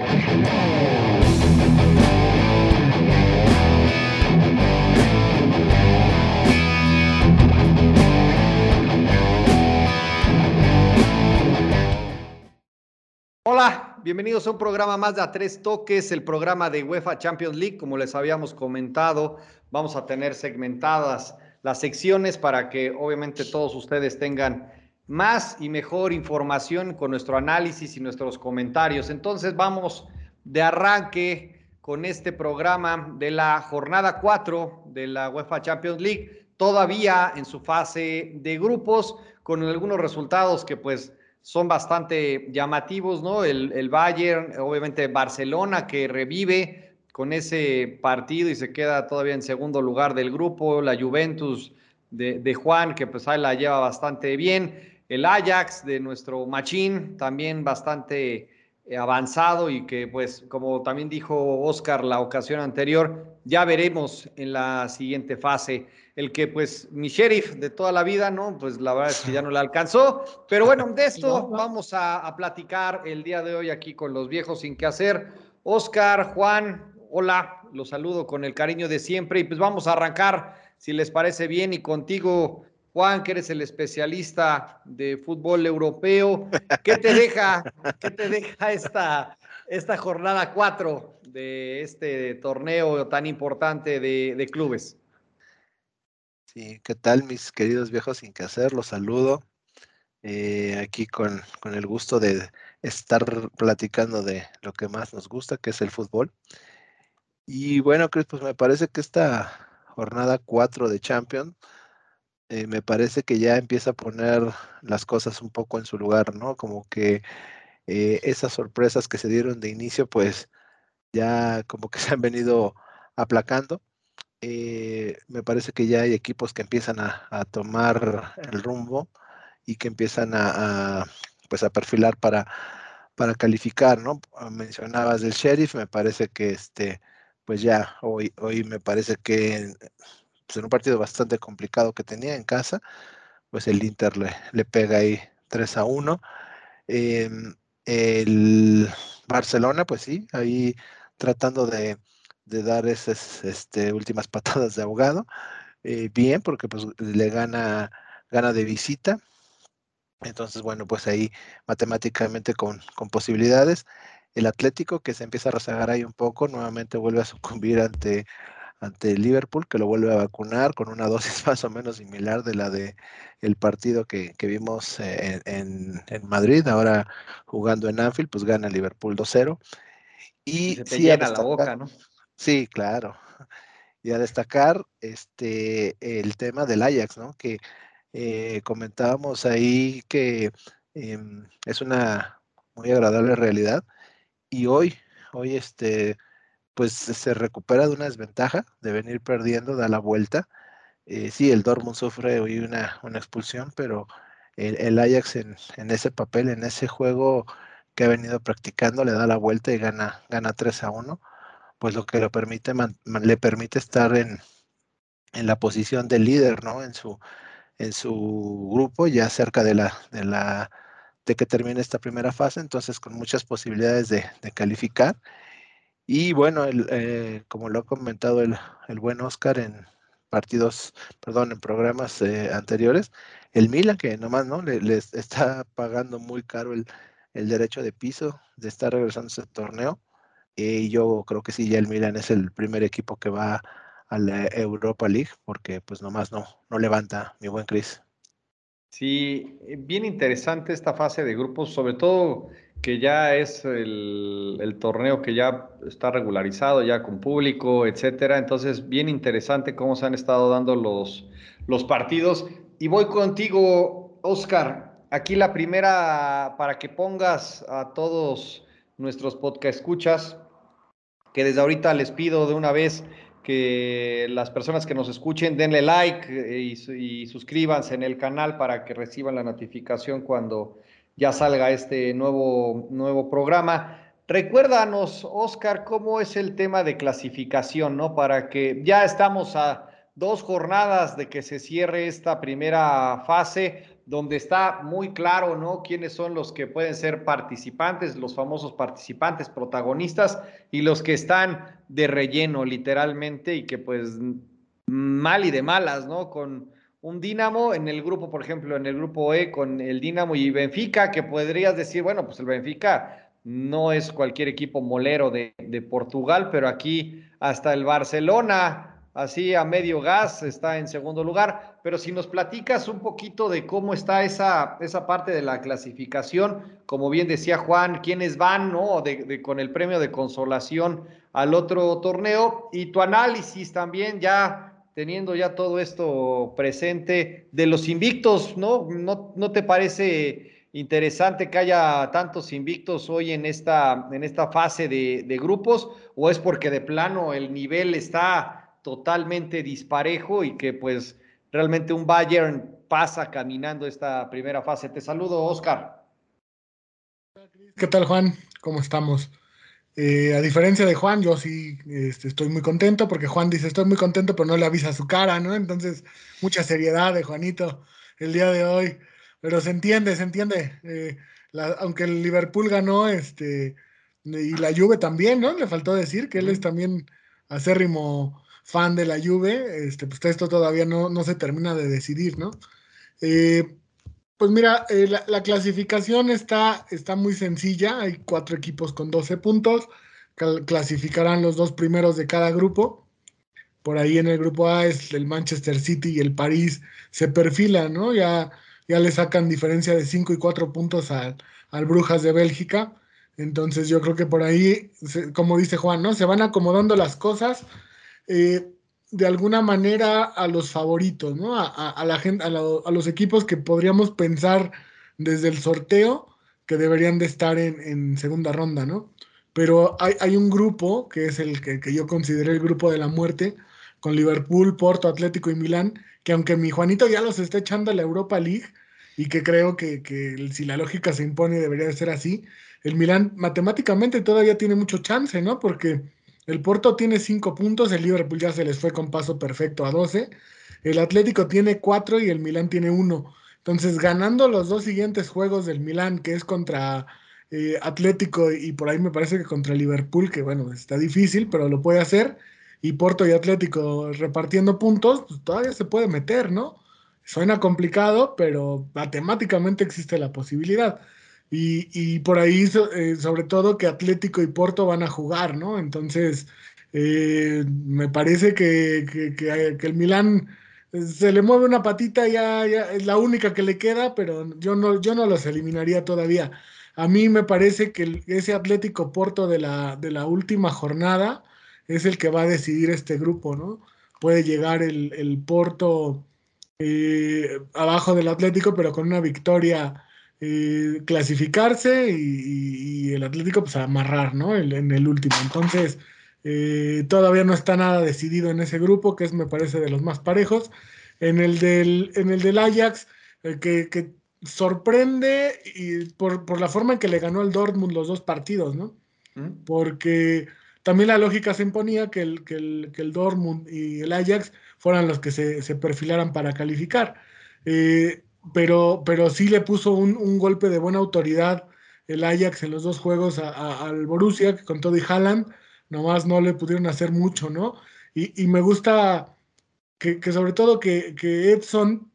Hola, bienvenidos a un programa más de A Tres Toques, el programa de UEFA Champions League. Como les habíamos comentado, vamos a tener segmentadas las secciones para que obviamente todos ustedes tengan más y mejor información con nuestro análisis y nuestros comentarios. Entonces vamos de arranque con este programa de la jornada 4 de la UEFA Champions League, todavía en su fase de grupos, con algunos resultados que pues son bastante llamativos, ¿no? El, el, Bayern, obviamente Barcelona, que revive con ese partido y se queda todavía en segundo lugar del grupo, la Juventus de, de Juan, que pues ahí la lleva bastante bien, el Ajax de nuestro Machín, también bastante eh, avanzado y que pues como también dijo Oscar la ocasión anterior, ya veremos en la siguiente fase el que pues mi sheriff de toda la vida, ¿no? Pues la verdad es que ya no le alcanzó, pero bueno, de esto vamos a, a platicar el día de hoy aquí con los viejos sin qué hacer. Oscar, Juan, hola, los saludo con el cariño de siempre y pues vamos a arrancar, si les parece bien, y contigo, Juan, que eres el especialista de fútbol europeo, ¿qué te deja, qué te deja esta, esta jornada 4 de este torneo tan importante de, clubes? Sí, ¿qué tal mis queridos viejos sin que hacer? Los saludo eh, aquí con, con, el gusto de estar platicando de lo que más nos gusta, que es el fútbol. Y bueno, Chris, pues me parece que esta jornada 4 de Champions eh, me parece que ya empieza a poner las cosas un poco en su lugar, ¿no? Como que eh, esas sorpresas que se dieron de inicio, pues ya como que se han venido aplacando. Eh, me parece que ya hay equipos que empiezan a, a tomar el rumbo y que empiezan a, pues a perfilar para, para calificar, ¿no? Mencionabas del sheriff, me parece que este, pues ya hoy, hoy me parece que pues en un partido bastante complicado que tenía en casa, pues el Inter le, le pega ahí 3 a 1. Eh, el Barcelona, pues sí, ahí tratando de, de dar esas este, últimas patadas de ahogado. Eh, bien, porque pues le gana, gana de visita. Entonces, bueno, pues ahí matemáticamente con, con posibilidades. El Atlético que se empieza a rezagar ahí un poco, nuevamente vuelve a sucumbir ante ante el Liverpool, que lo vuelve a vacunar con una dosis más o menos similar de la de el partido que, que vimos en, en, en, Madrid, ahora jugando en Anfield, pues gana Liverpool 2-0. Y se te sí, llena la boca, ¿no? Sí, claro. Y a destacar este el tema del Ajax, ¿no? Que eh, comentábamos ahí que eh, es una muy agradable realidad. Y hoy, hoy este pues se recupera de una desventaja de venir perdiendo, da la vuelta. Eh, sí, el Dortmund sufre hoy una, una expulsión, pero el, el Ajax en, en, ese papel, en ese juego que ha venido practicando, le da la vuelta y gana, gana 3 a 1, pues lo que lo permite, man, le permite estar en, en la posición de líder, ¿no? En su, en su grupo, ya cerca de la, de la de que termine esta primera fase, entonces con muchas posibilidades de, de calificar y bueno, eh, como lo ha comentado el, el, buen Oscar en partidos, perdón, en programas eh, anteriores, el Milan que nomás no le, les está pagando muy caro el, el, derecho de piso de estar regresando a ese torneo. Y yo creo que sí, ya el Milan es el primer equipo que va a la Europa League, porque pues nomás no, no levanta mi buen Chris. Sí, bien interesante esta fase de grupos, sobre todo que ya es el, el, torneo que ya está regularizado, ya con público, etcétera. Entonces, bien interesante cómo se han estado dando los, los partidos. Y voy contigo, Oscar. Aquí la primera, para que pongas a todos nuestros podcast escuchas, que desde ahorita les pido de una vez que las personas que nos escuchen denle like eh, y, y suscríbanse en el canal para que reciban la notificación cuando ya salga este nuevo, nuevo programa. Recuérdanos, Oscar, cómo es el tema de clasificación, ¿no? Para que ya estamos a dos jornadas de que se cierre esta primera fase, donde está muy claro, ¿no? Quiénes son los que pueden ser participantes, los famosos participantes, protagonistas, y los que están de relleno, literalmente, y que pues mal y de malas, ¿no? Con un Dinamo en el grupo, por ejemplo, en el grupo E, con el Dinamo y Benfica, que podrías decir, bueno, pues el Benfica no es cualquier equipo molero de, de Portugal, pero aquí hasta el Barcelona así a medio gas, está en segundo lugar. Pero si nos platicas un poquito de cómo está esa, esa parte de la clasificación, como bien decía Juan, quiénes van, ¿no? De, con el premio de consolación al otro torneo y tu análisis también ya teniendo ya todo esto presente de los invictos, ¿no? ¿No, no te parece interesante que haya tantos invictos hoy en esta, en esta fase de, de grupos o es porque de plano el nivel está totalmente disparejo y que pues realmente un Bayern pasa caminando esta primera fase. Te saludo, Oscar. ¿Qué tal, Juan? ¿Cómo estamos? Eh, a diferencia de Juan, yo sí este, estoy muy contento porque Juan dice estoy muy contento, pero no le avisa su cara, ¿no? Entonces, mucha seriedad de Juanito el día de hoy. Pero se entiende, se entiende. Eh, aunque el Liverpool ganó, este, y la Juve también, ¿no? Le faltó decir que él es también acérrimo fan de la Juve, este, pues esto todavía no, no se termina de decidir, ¿no? Eh, pues mira, eh, la, clasificación está, está muy sencilla, hay cuatro equipos con 12 puntos, clasificarán los dos primeros de cada grupo. Por ahí en el grupo A es el Manchester City y el París se perfilan, ¿no? Ya, ya le sacan diferencia de 5 y 4 puntos al, al Brujas de Bélgica. Entonces yo creo que por ahí, como dice Juan, ¿no? Se van acomodando las cosas eh, de alguna manera a los favoritos, ¿no? A, la gente, a, los equipos que podríamos pensar desde el sorteo que deberían de estar en, segunda ronda, ¿no? Pero hay, un grupo, que es el que, yo consideré el grupo de la muerte, con Liverpool, Porto, Atlético y Milán, que aunque mi Juanito ya los está echando a la Europa League, y que creo que, que si la lógica se impone debería de ser así, el Milán matemáticamente todavía tiene mucho chance, ¿no? Porque el Porto tiene 5 puntos, el Liverpool ya se les fue con paso perfecto a 12. El Atlético tiene 4 y el Milán tiene 1. Entonces, ganando los dos siguientes juegos del Milán, que es contra eh, Atlético y por ahí me parece que contra Liverpool, que bueno, está difícil, pero lo puede hacer, y Porto y Atlético repartiendo puntos, pues todavía se puede meter, ¿no? Suena complicado, pero matemáticamente existe la posibilidad. Y, por ahí, eh, sobre todo, que Atlético y Porto van a jugar, ¿no? Entonces, eh, me parece que, el Milán eh, se le mueve una patita, ya, ya, es la única que le queda, pero yo no, yo no los eliminaría todavía. A mí me parece que ese Atlético Porto de la, de la última jornada es el que va a decidir este grupo, ¿no? Puede llegar el, el Porto abajo del Atlético, pero con una victoria eh, clasificarse y, el Atlético pues a amarrar, ¿no? en el último. Entonces, eh, todavía no está nada decidido en ese grupo, que es, me parece, de los más parejos. En el del, en el del Ajax, eh, que, sorprende y por, la forma en que le ganó el Dortmund los dos partidos, ¿no? ¿Mm? Porque también la lógica se imponía que el, que el, que el Dortmund y el Ajax fueran los que se, se perfilaran para calificar. Eh, pero, pero sí le puso un, golpe de buena autoridad el Ajax en los dos juegos al Borussia, que con todo y Haaland, nomás no le pudieron hacer mucho, ¿no? Y, me gusta que, sobre todo que, Edson,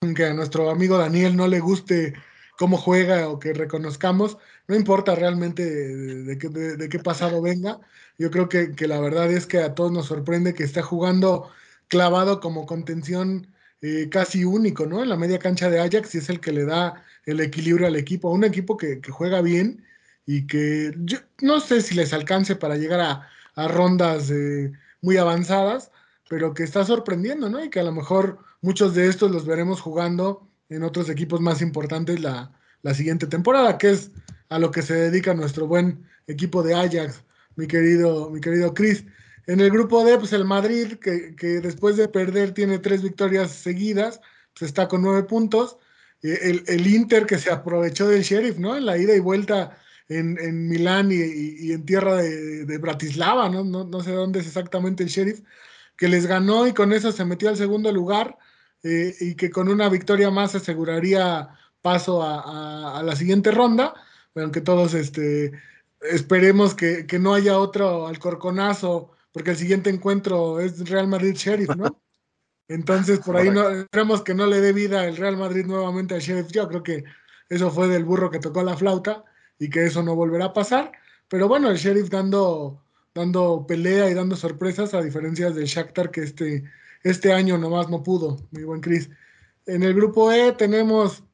aunque a nuestro amigo Daniel no le guste cómo juega o que reconozcamos, no importa realmente de, qué pasado venga, yo creo que, que, la verdad es que a todos nos sorprende que está jugando clavado como contención eh, casi único, ¿no? En la media cancha de Ajax y es el que le da el equilibrio al equipo, un equipo que, juega bien y que yo no sé si les alcance para llegar a, rondas eh, muy avanzadas, pero que está sorprendiendo, ¿no? Y que a lo mejor muchos de estos los veremos jugando en otros equipos más importantes la, la siguiente temporada, que es a lo que se dedica nuestro buen equipo de Ajax, mi querido, mi querido Chris. En el grupo D, pues el Madrid, que, después de perder tiene tres victorias seguidas, pues está con nueve puntos. Eh, el, Inter que se aprovechó del sheriff, ¿no? En la ida y vuelta en, Milán y, en tierra de, Bratislava, ¿no? ¿no? sé dónde es exactamente el sheriff, que les ganó y con eso se metió al segundo lugar. eh, y que con una victoria más aseguraría paso a, la siguiente ronda, aunque todos este, esperemos que, no haya otro alcorconazo, porque el siguiente encuentro es Real Madrid Sheriff, ¿no? Entonces, por ahí no, esperemos que no le dé vida el Real Madrid nuevamente al Sheriff. Yo creo que eso fue del burro que tocó la flauta y que eso no volverá a pasar. Pero bueno, el Sheriff dando, dando pelea y dando sorpresas, a diferencia del Shakhtar que este, este año nomás no pudo. Muy buen Chris. En el grupo E tenemos,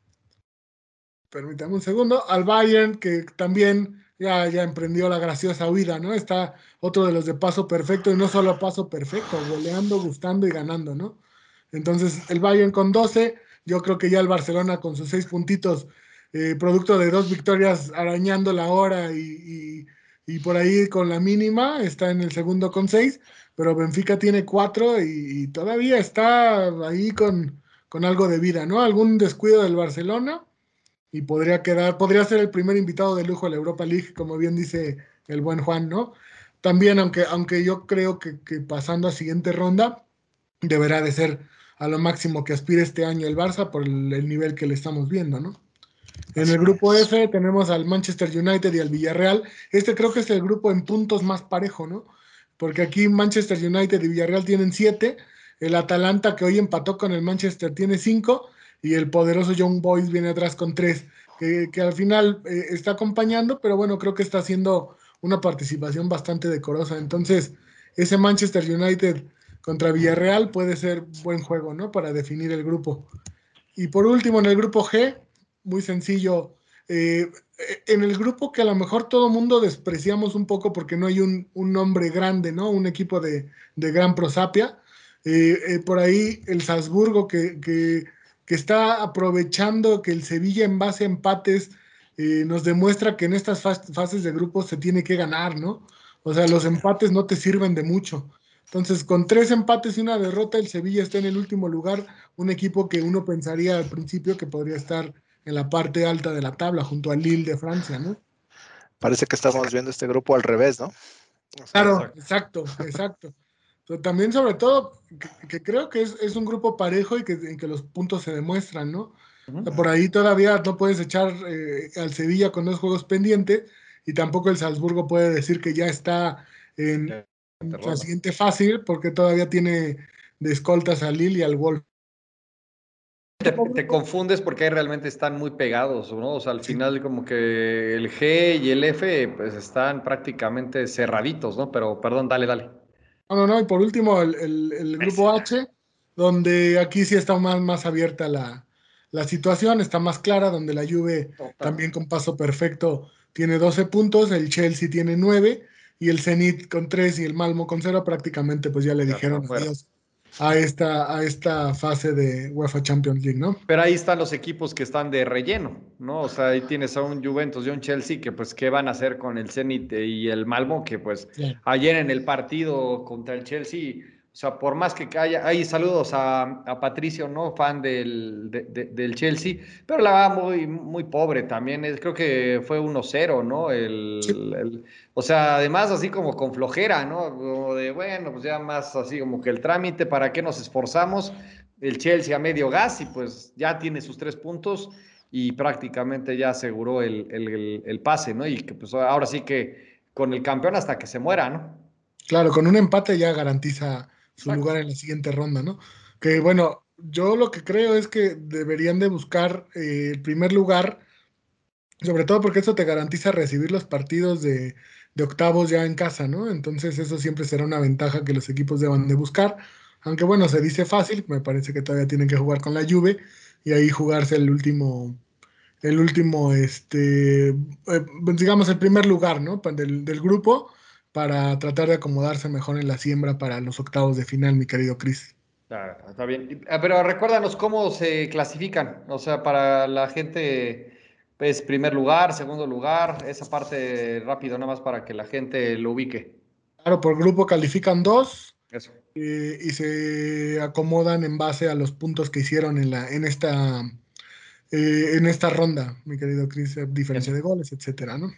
permítame un segundo, al Bayern, que también ya, ya emprendió la graciosa huida, ¿no? Está otro de los de paso perfecto y no solo paso perfecto, goleando, gustando y ganando, ¿no? Entonces, el Bayern con 12, yo creo que ya el Barcelona con sus seis puntitos eh, producto de dos victorias arañando la hora y, por ahí con la mínima, está en el segundo con seis, pero Benfica tiene cuatro y, todavía está ahí con, con, algo de vida, ¿no? Algún descuido del Barcelona y podría quedar, podría ser el primer invitado de lujo a la Europa League, como bien dice el buen Juan, ¿no? También, aunque, aunque yo creo que, que pasando a siguiente ronda, deberá de ser a lo máximo que aspire este año el Barça por el nivel que le estamos viendo, ¿no? En el grupo F tenemos al Manchester United y al Villarreal. Este creo que es el grupo en puntos más parejo, ¿no? Porque aquí Manchester United y Villarreal tienen siete. El Atalanta, que hoy empató con el Manchester, tiene cinco. Y el poderoso Young Boys viene atrás con tres. Que, al final eh, está acompañando, pero bueno, creo que está haciendo una participación bastante decorosa. Entonces, ese Manchester United contra Villarreal puede ser buen juego, ¿no? Para definir el grupo. Y por último, en el grupo G, muy sencillo. Eh, en el grupo que a lo mejor todo mundo despreciamos un poco porque no hay un, nombre grande, ¿no? Un equipo de, gran prosapia. Eh, eh, por ahí el Salzburgo que, que, está aprovechando que el Sevilla en base a empates nos demuestra que en estas fases de grupo se tiene que ganar, ¿no? O sea, los empates no te sirven de mucho. Entonces, con tres empates y una derrota, el Sevilla está en el último lugar, un equipo que uno pensaría al principio que podría estar en la parte alta de la tabla, junto al Lille de Francia, ¿no? Parece que estamos viendo este grupo al revés, ¿no? claro, exacto, exacto. Pero también, sobre todo, que, creo que es, un grupo parejo y que, en que los puntos se demuestran, ¿no? Por ahí todavía no puedes echar eh, al Sevilla con dos juegos pendientes y tampoco el Salzburgo puede decir que ya está en la siguiente fácil porque todavía tiene de escoltas al Lille y al Wolf te, confundes porque ahí realmente están muy pegados, ¿no? O sea, al final como que el G y el F pues están prácticamente cerraditos, ¿no? Pero perdón, dale, dale. No, no, no, y por último el, grupo H, donde aquí sí está más, más abierta la, situación, está más clara, donde la Juve también con paso perfecto tiene 12 puntos, el Chelsea tiene 9 y el Zenit con 3 y el Malmo con 0 prácticamente pues ya le dijeron adiós a esta, a esta fase de UEFA Champions League, ¿no? Pero ahí están los equipos que están de relleno, ¿no? O sea, ahí tienes a un Juventus y un Chelsea que pues qué van a hacer con el Zenit y el Malmo, que pues ayer en el partido contra el Chelsea o sea, por más que haya, hay saludos a, Patricio, ¿no? Fan del, del Chelsea, pero la va muy, muy pobre también. creo que fue 1-0, ¿no? El, o sea, además así como con flojera, ¿no? Como de, bueno, pues ya más así como que el trámite, ¿para qué nos esforzamos? El Chelsea a medio gas y pues ya tiene sus tres puntos y prácticamente ya aseguró el, el pase, ¿no? Y que pues ahora sí que con el campeón hasta que se muera, ¿no? Claro, con un empate ya garantiza su lugar en la siguiente ronda, ¿no? Que bueno, yo lo que creo es que deberían de buscar eh, el primer lugar, sobre todo porque eso te garantiza recibir los partidos de, octavos ya en casa, ¿no? Entonces eso siempre será una ventaja que los equipos deban de buscar. Aunque bueno, se dice fácil, me parece que todavía tienen que jugar con la Juve y ahí jugarse el último, el último, este, eh, digamos, el primer lugar, ¿no? Del, del grupo para tratar de acomodarse mejor en la siembra para los octavos de final, mi querido Chris. está bien. Ah, pero recuérdanos cómo se clasifican, o sea, para la gente, pues primer lugar, segundo lugar, esa parte rápido, nada más para que la gente lo ubique. Claro, por grupo califican dos. Eso. y se acomodan en base a los puntos que hicieron en, la, en esta eh, en esta ronda, mi querido Chris, diferencia de goles, etcétera, ¿no?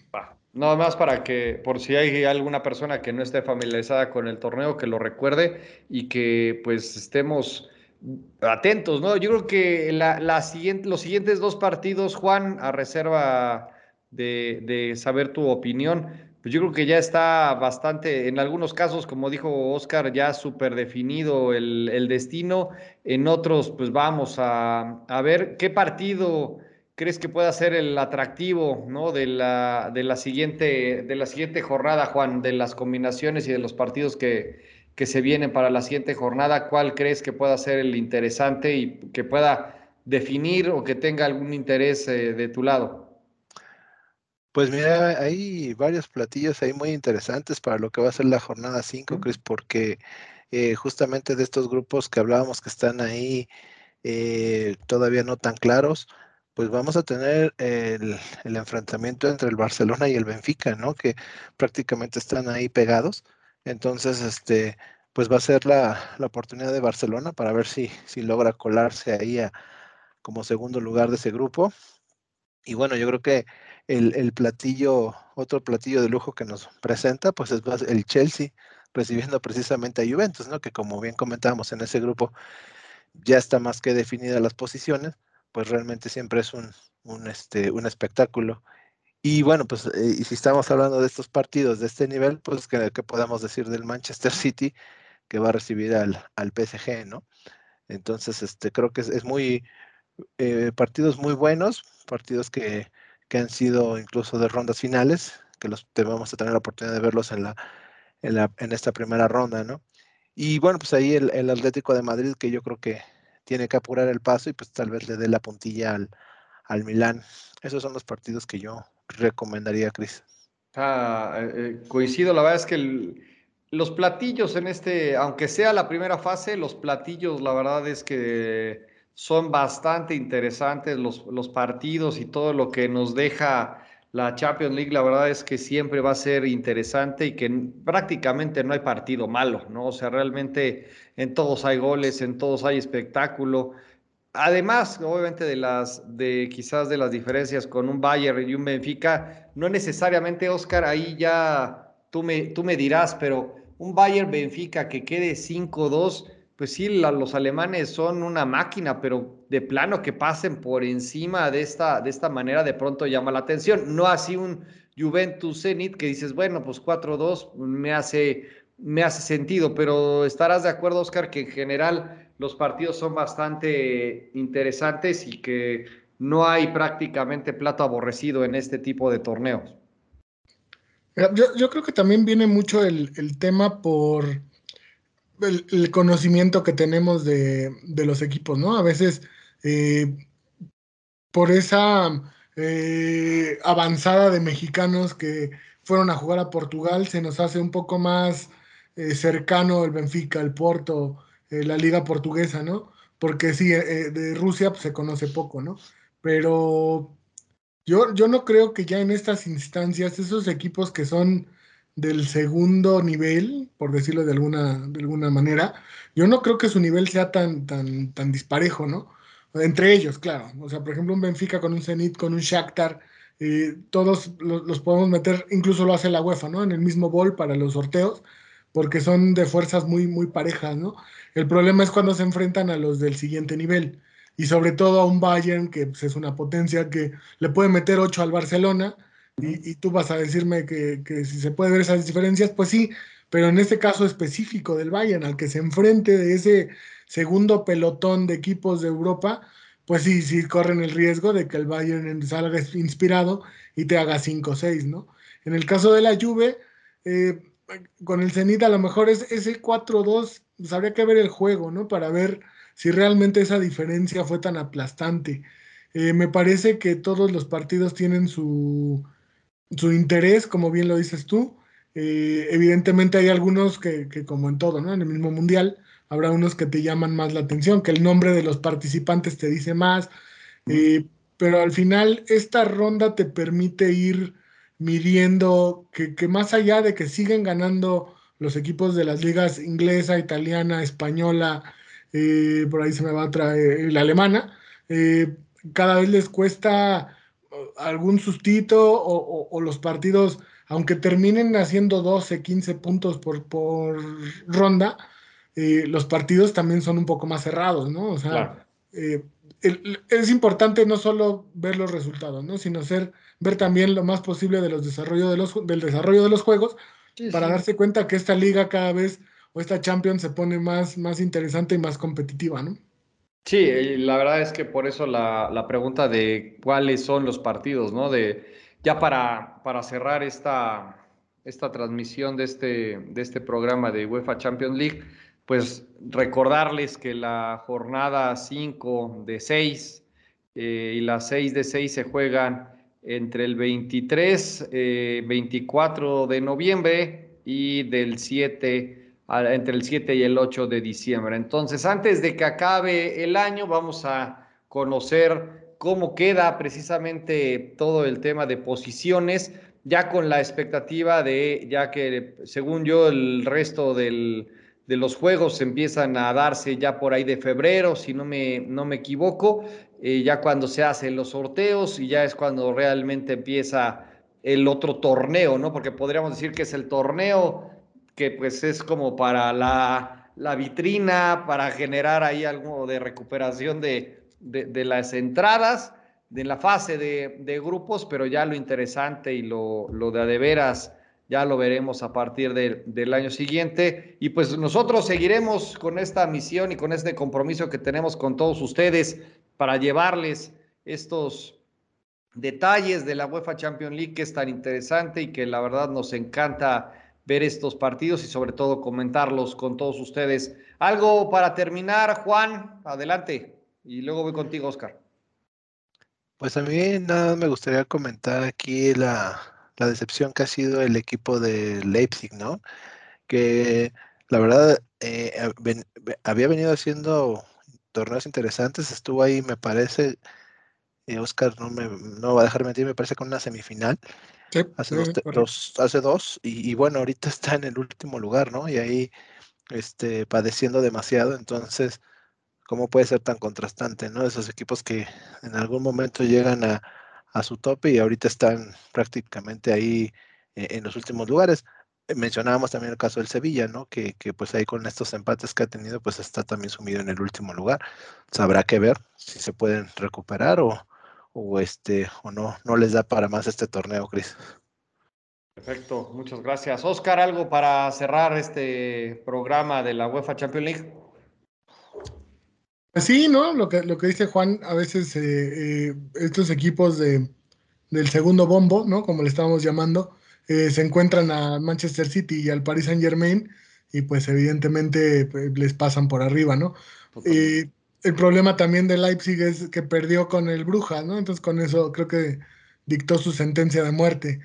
Nada más para que, por si hay alguna persona que no esté familiarizada con el torneo, que lo recuerde y que pues estemos atentos, ¿no? Yo creo que la, siguiente, los siguientes dos partidos, Juan, a reserva de, saber tu opinión, pues yo creo que ya está bastante, en algunos casos, como dijo Oscar, ya súper definido el, destino, en otros, pues vamos a, a ver qué partido crees que pueda ser el atractivo ¿no? de, la, de, la siguiente, de la siguiente jornada, Juan, de las combinaciones y de los partidos que, que se vienen para la siguiente jornada? ¿Cuál crees que pueda ser el interesante y que pueda definir o que tenga algún interés eh, de tu lado? Pues mira, hay varios platillos ahí muy interesantes para lo que va a ser la jornada 5, Chris, porque eh, justamente de estos grupos que hablábamos que están ahí eh, todavía no tan claros, pues vamos a tener el, enfrentamiento entre el Barcelona y el Benfica, ¿no? Que prácticamente están ahí pegados. Entonces, este, pues va a ser la, oportunidad de Barcelona para ver si, si logra colarse ahí a, como segundo lugar de ese grupo. Y bueno, yo creo que el, platillo, otro platillo de lujo que nos presenta, pues es el Chelsea recibiendo precisamente a Juventus, ¿no? Que como bien comentábamos en ese grupo, ya está más que definida las posiciones pues realmente siempre es un, este, un espectáculo. Y bueno, pues eh, y si estamos hablando de estos partidos de este nivel, pues que, podemos decir del Manchester City que va a recibir al, al PSG, ¿no? Entonces, este, creo que es, muy eh, partidos muy buenos, partidos que, han sido incluso de rondas finales, que los vamos a tener la oportunidad de verlos en la, en, la, en esta primera ronda, ¿no? Y bueno, pues ahí el, el Atlético de Madrid, que yo creo que tiene que apurar el paso y pues tal vez le dé la puntilla al, al Milán. Esos son los partidos que yo recomendaría, Cris. Ah, eh, eh, coincido, la verdad es que los platillos en este, aunque sea la primera fase, los platillos, la verdad es que son bastante interesantes los, los partidos y todo lo que nos deja la Champions League, la verdad es que siempre va a ser interesante y que prácticamente no hay partido malo, ¿no? O sea, realmente en todos hay goles, en todos hay espectáculo. Además, obviamente, de las, de quizás de las diferencias con un Bayern y un Benfica, no necesariamente, Oscar, ahí ya tú me, tú me dirás, pero un Bayern Benfica que quede 5-2 pues sí, los alemanes son una máquina, pero de plano que pasen por encima de esta, de esta manera de pronto llama la atención. No así un Juventus Zenit que dices, bueno, pues 4-2 me hace, me hace sentido, pero estarás de acuerdo, Oscar, que en general los partidos son bastante interesantes y que no hay prácticamente plato aborrecido en este tipo de torneos. Yo, creo que también viene mucho el, el tema por el, conocimiento que tenemos de, los equipos, ¿no? A veces eh, por esa eh, avanzada de mexicanos que fueron a jugar a Portugal, se nos hace un poco más eh, cercano el Benfica, el Porto, la liga portuguesa, ¿no? Porque sí, de Rusia pues, se conoce poco, ¿no? Pero yo, yo no creo que ya en estas instancias esos equipos que son del segundo nivel, por decirlo de alguna, de alguna manera, yo no creo que su nivel sea tan, tan, tan disparejo, ¿no? Entre ellos, claro. O sea, por ejemplo, un Benfica con un Zenit, con un Shakhtar, todos los, podemos meter, incluso lo hace la UEFA, ¿no? En el mismo bol para los sorteos, porque son de fuerzas muy, muy parejas, ¿no? El problema es cuando se enfrentan a los del siguiente nivel. Y sobre todo a un Bayern, que pues, es una potencia que le puede meter 8 al Barcelona, y, tú vas a decirme que, si se puede ver esas diferencias, pues sí, pero en este caso específico del Bayern, al que se enfrente de ese segundo pelotón de equipos de Europa, pues sí, sí corren el riesgo de que el Bayern salga inspirado y te haga 5-6, ¿no? En el caso de la Juve, eh, con el Zenit a lo mejor es ese 4-2, pues habría que ver el juego, ¿no? Para ver si realmente esa diferencia fue tan aplastante. Eh, me parece que todos los partidos tienen su, su interés, como bien lo dices tú. Eh, evidentemente hay algunos que, como en todo, ¿no? En el mismo mundial, habrá unos que te llaman más la atención, que el nombre de los participantes te dice más, eh, pero al final esta ronda te permite ir midiendo que, más allá de que siguen ganando los equipos de las ligas inglesa, italiana, española, eh, por ahí se me va a traer la alemana, cada vez les cuesta algún sustito o, los partidos, aunque terminen haciendo 12, 15 puntos por, por ronda, eh, los partidos también son un poco más cerrados, ¿no? O sea, eh, es importante no solo ver los resultados, ¿no? Sino ser, ver también lo más posible de los desarrollo de los, del desarrollo de los juegos para darse cuenta que esta liga cada vez o esta Champions se pone más, más interesante y más competitiva, ¿no? Sí, la verdad es que por eso la, la pregunta de cuáles son los partidos, ¿no? De, ya para, para cerrar esta, esta transmisión de este, de este programa de UEFA Champions League, pues recordarles que la jornada 5 de 6 eh, y las 6 de 6 se juegan entre el 23, 24 eh, de noviembre y del 7, entre el 7 y el 8 de diciembre. Entonces, antes de que acabe el año, vamos a conocer cómo queda precisamente todo el tema de posiciones, ya con la expectativa de, ya que según yo el resto del de los juegos empiezan a darse ya por ahí de febrero, si no me, no me equivoco, eh, ya cuando se hacen los sorteos y ya es cuando realmente empieza el otro torneo, ¿no? Porque podríamos decir que es el torneo que pues es como para la, la vitrina, para generar ahí algo de recuperación de, de, las entradas, de la fase de, de, grupos, pero ya lo interesante y lo, lo de a de veras ya lo veremos a partir del año siguiente. Y pues nosotros seguiremos con esta misión y con este compromiso que tenemos con todos ustedes para llevarles estos detalles de la UEFA Champions League que es tan interesante y que la verdad nos encanta ver estos partidos y sobre todo comentarlos con todos ustedes. Algo para terminar, Juan, adelante. Y luego voy contigo, Oscar. Pues a mí nada me gustaría comentar aquí la, la decepción que ha sido el equipo de Leipzig, ¿no? Que la verdad eh, había venido haciendo torneos interesantes, estuvo ahí, me parece, eh, Oscar no me no va a dejar mentir, me parece con una semifinal. hace, dos, hace dos, y, bueno, ahorita está en el último lugar, ¿no? Y ahí este, padeciendo demasiado, entonces, ¿cómo puede ser tan contrastante, ¿no? Esos equipos que en algún momento llegan a, a su tope y ahorita están prácticamente ahí eh, en los últimos lugares. Eh, mencionábamos también el caso del Sevilla, ¿no? Que, que, pues ahí con estos empates que ha tenido, pues está también sumido en el último lugar. Habrá que ver si se pueden recuperar o, o este o no, no les da para más este torneo, Cris. Perfecto, muchas gracias. Oscar, ¿algo para cerrar este programa de la UEFA Champions League? Sí, ¿no? Lo que, lo que dice Juan, a veces eh, eh, estos equipos de, del segundo bombo, ¿no? Como le estábamos llamando, eh, se encuentran a Manchester City y al Paris Saint Germain y pues evidentemente pues, les pasan por arriba, ¿no? el problema también de Leipzig es que perdió con el Bruja, ¿no? Entonces con eso creo que dictó su sentencia de muerte.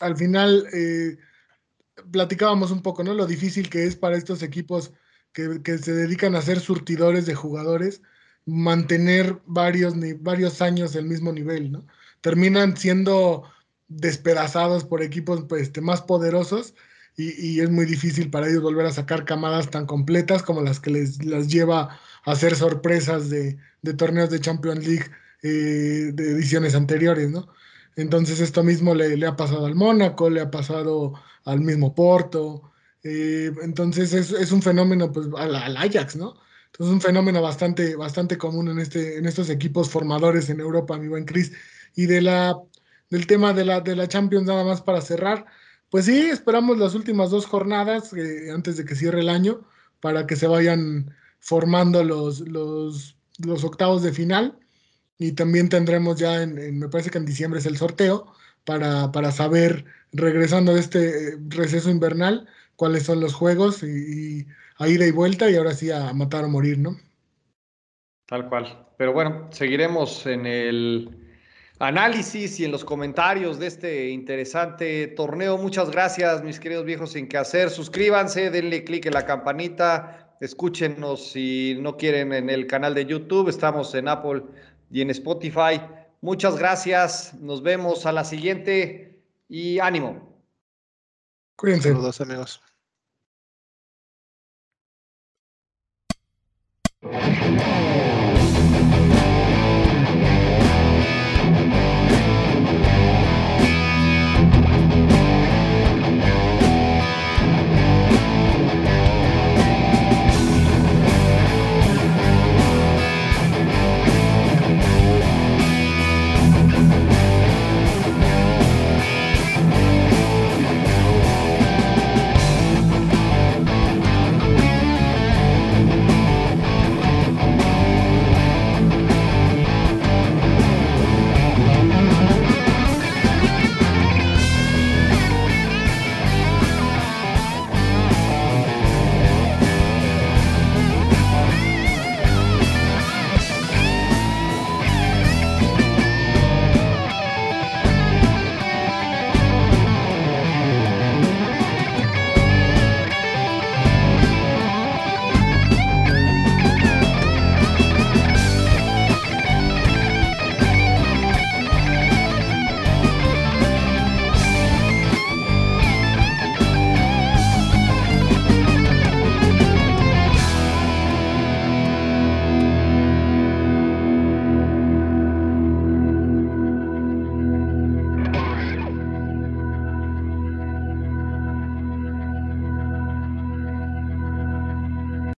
al final platicábamos un poco, ¿no? Lo difícil que es para estos equipos que, se dedican a ser surtidores de jugadores, mantener varios, varios años el mismo nivel, ¿no? Terminan siendo despedazados por equipos pues, este, más poderosos y, es muy difícil para ellos volver a sacar camadas tan completas como las que les las lleva a hacer sorpresas de, torneos de Champions League eh, de ediciones anteriores, ¿no? Entonces esto mismo le, le, ha pasado al Mónaco, le ha pasado al mismo Porto, eh, entonces es, un fenómeno, pues, al, Ajax, ¿no? Entonces un fenómeno bastante, bastante común en, este, en estos equipos formadores en Europa, mi buen Cris. Y de la, del tema de la, de la Champions, nada más para cerrar, pues sí, esperamos las últimas dos jornadas eh, antes de que cierre el año para que se vayan formando los, los, los octavos de final. Y también tendremos ya, en, me parece que en diciembre es el sorteo, para, para saber, regresando de este eh, receso invernal, cuáles son los juegos y, a ida y vuelta y ahora sí a matar o morir, ¿no? Tal cual. Pero bueno, seguiremos en el análisis y en los comentarios de este interesante torneo. Muchas gracias, mis queridos viejos sin que hacer. Suscríbanse, denle clic en la campanita, escúchenos si no quieren en el canal de YouTube. Estamos en Apple y en Spotify. Muchas gracias. Nos vemos a la siguiente y ánimo. Cuídense. Saludos, amigos.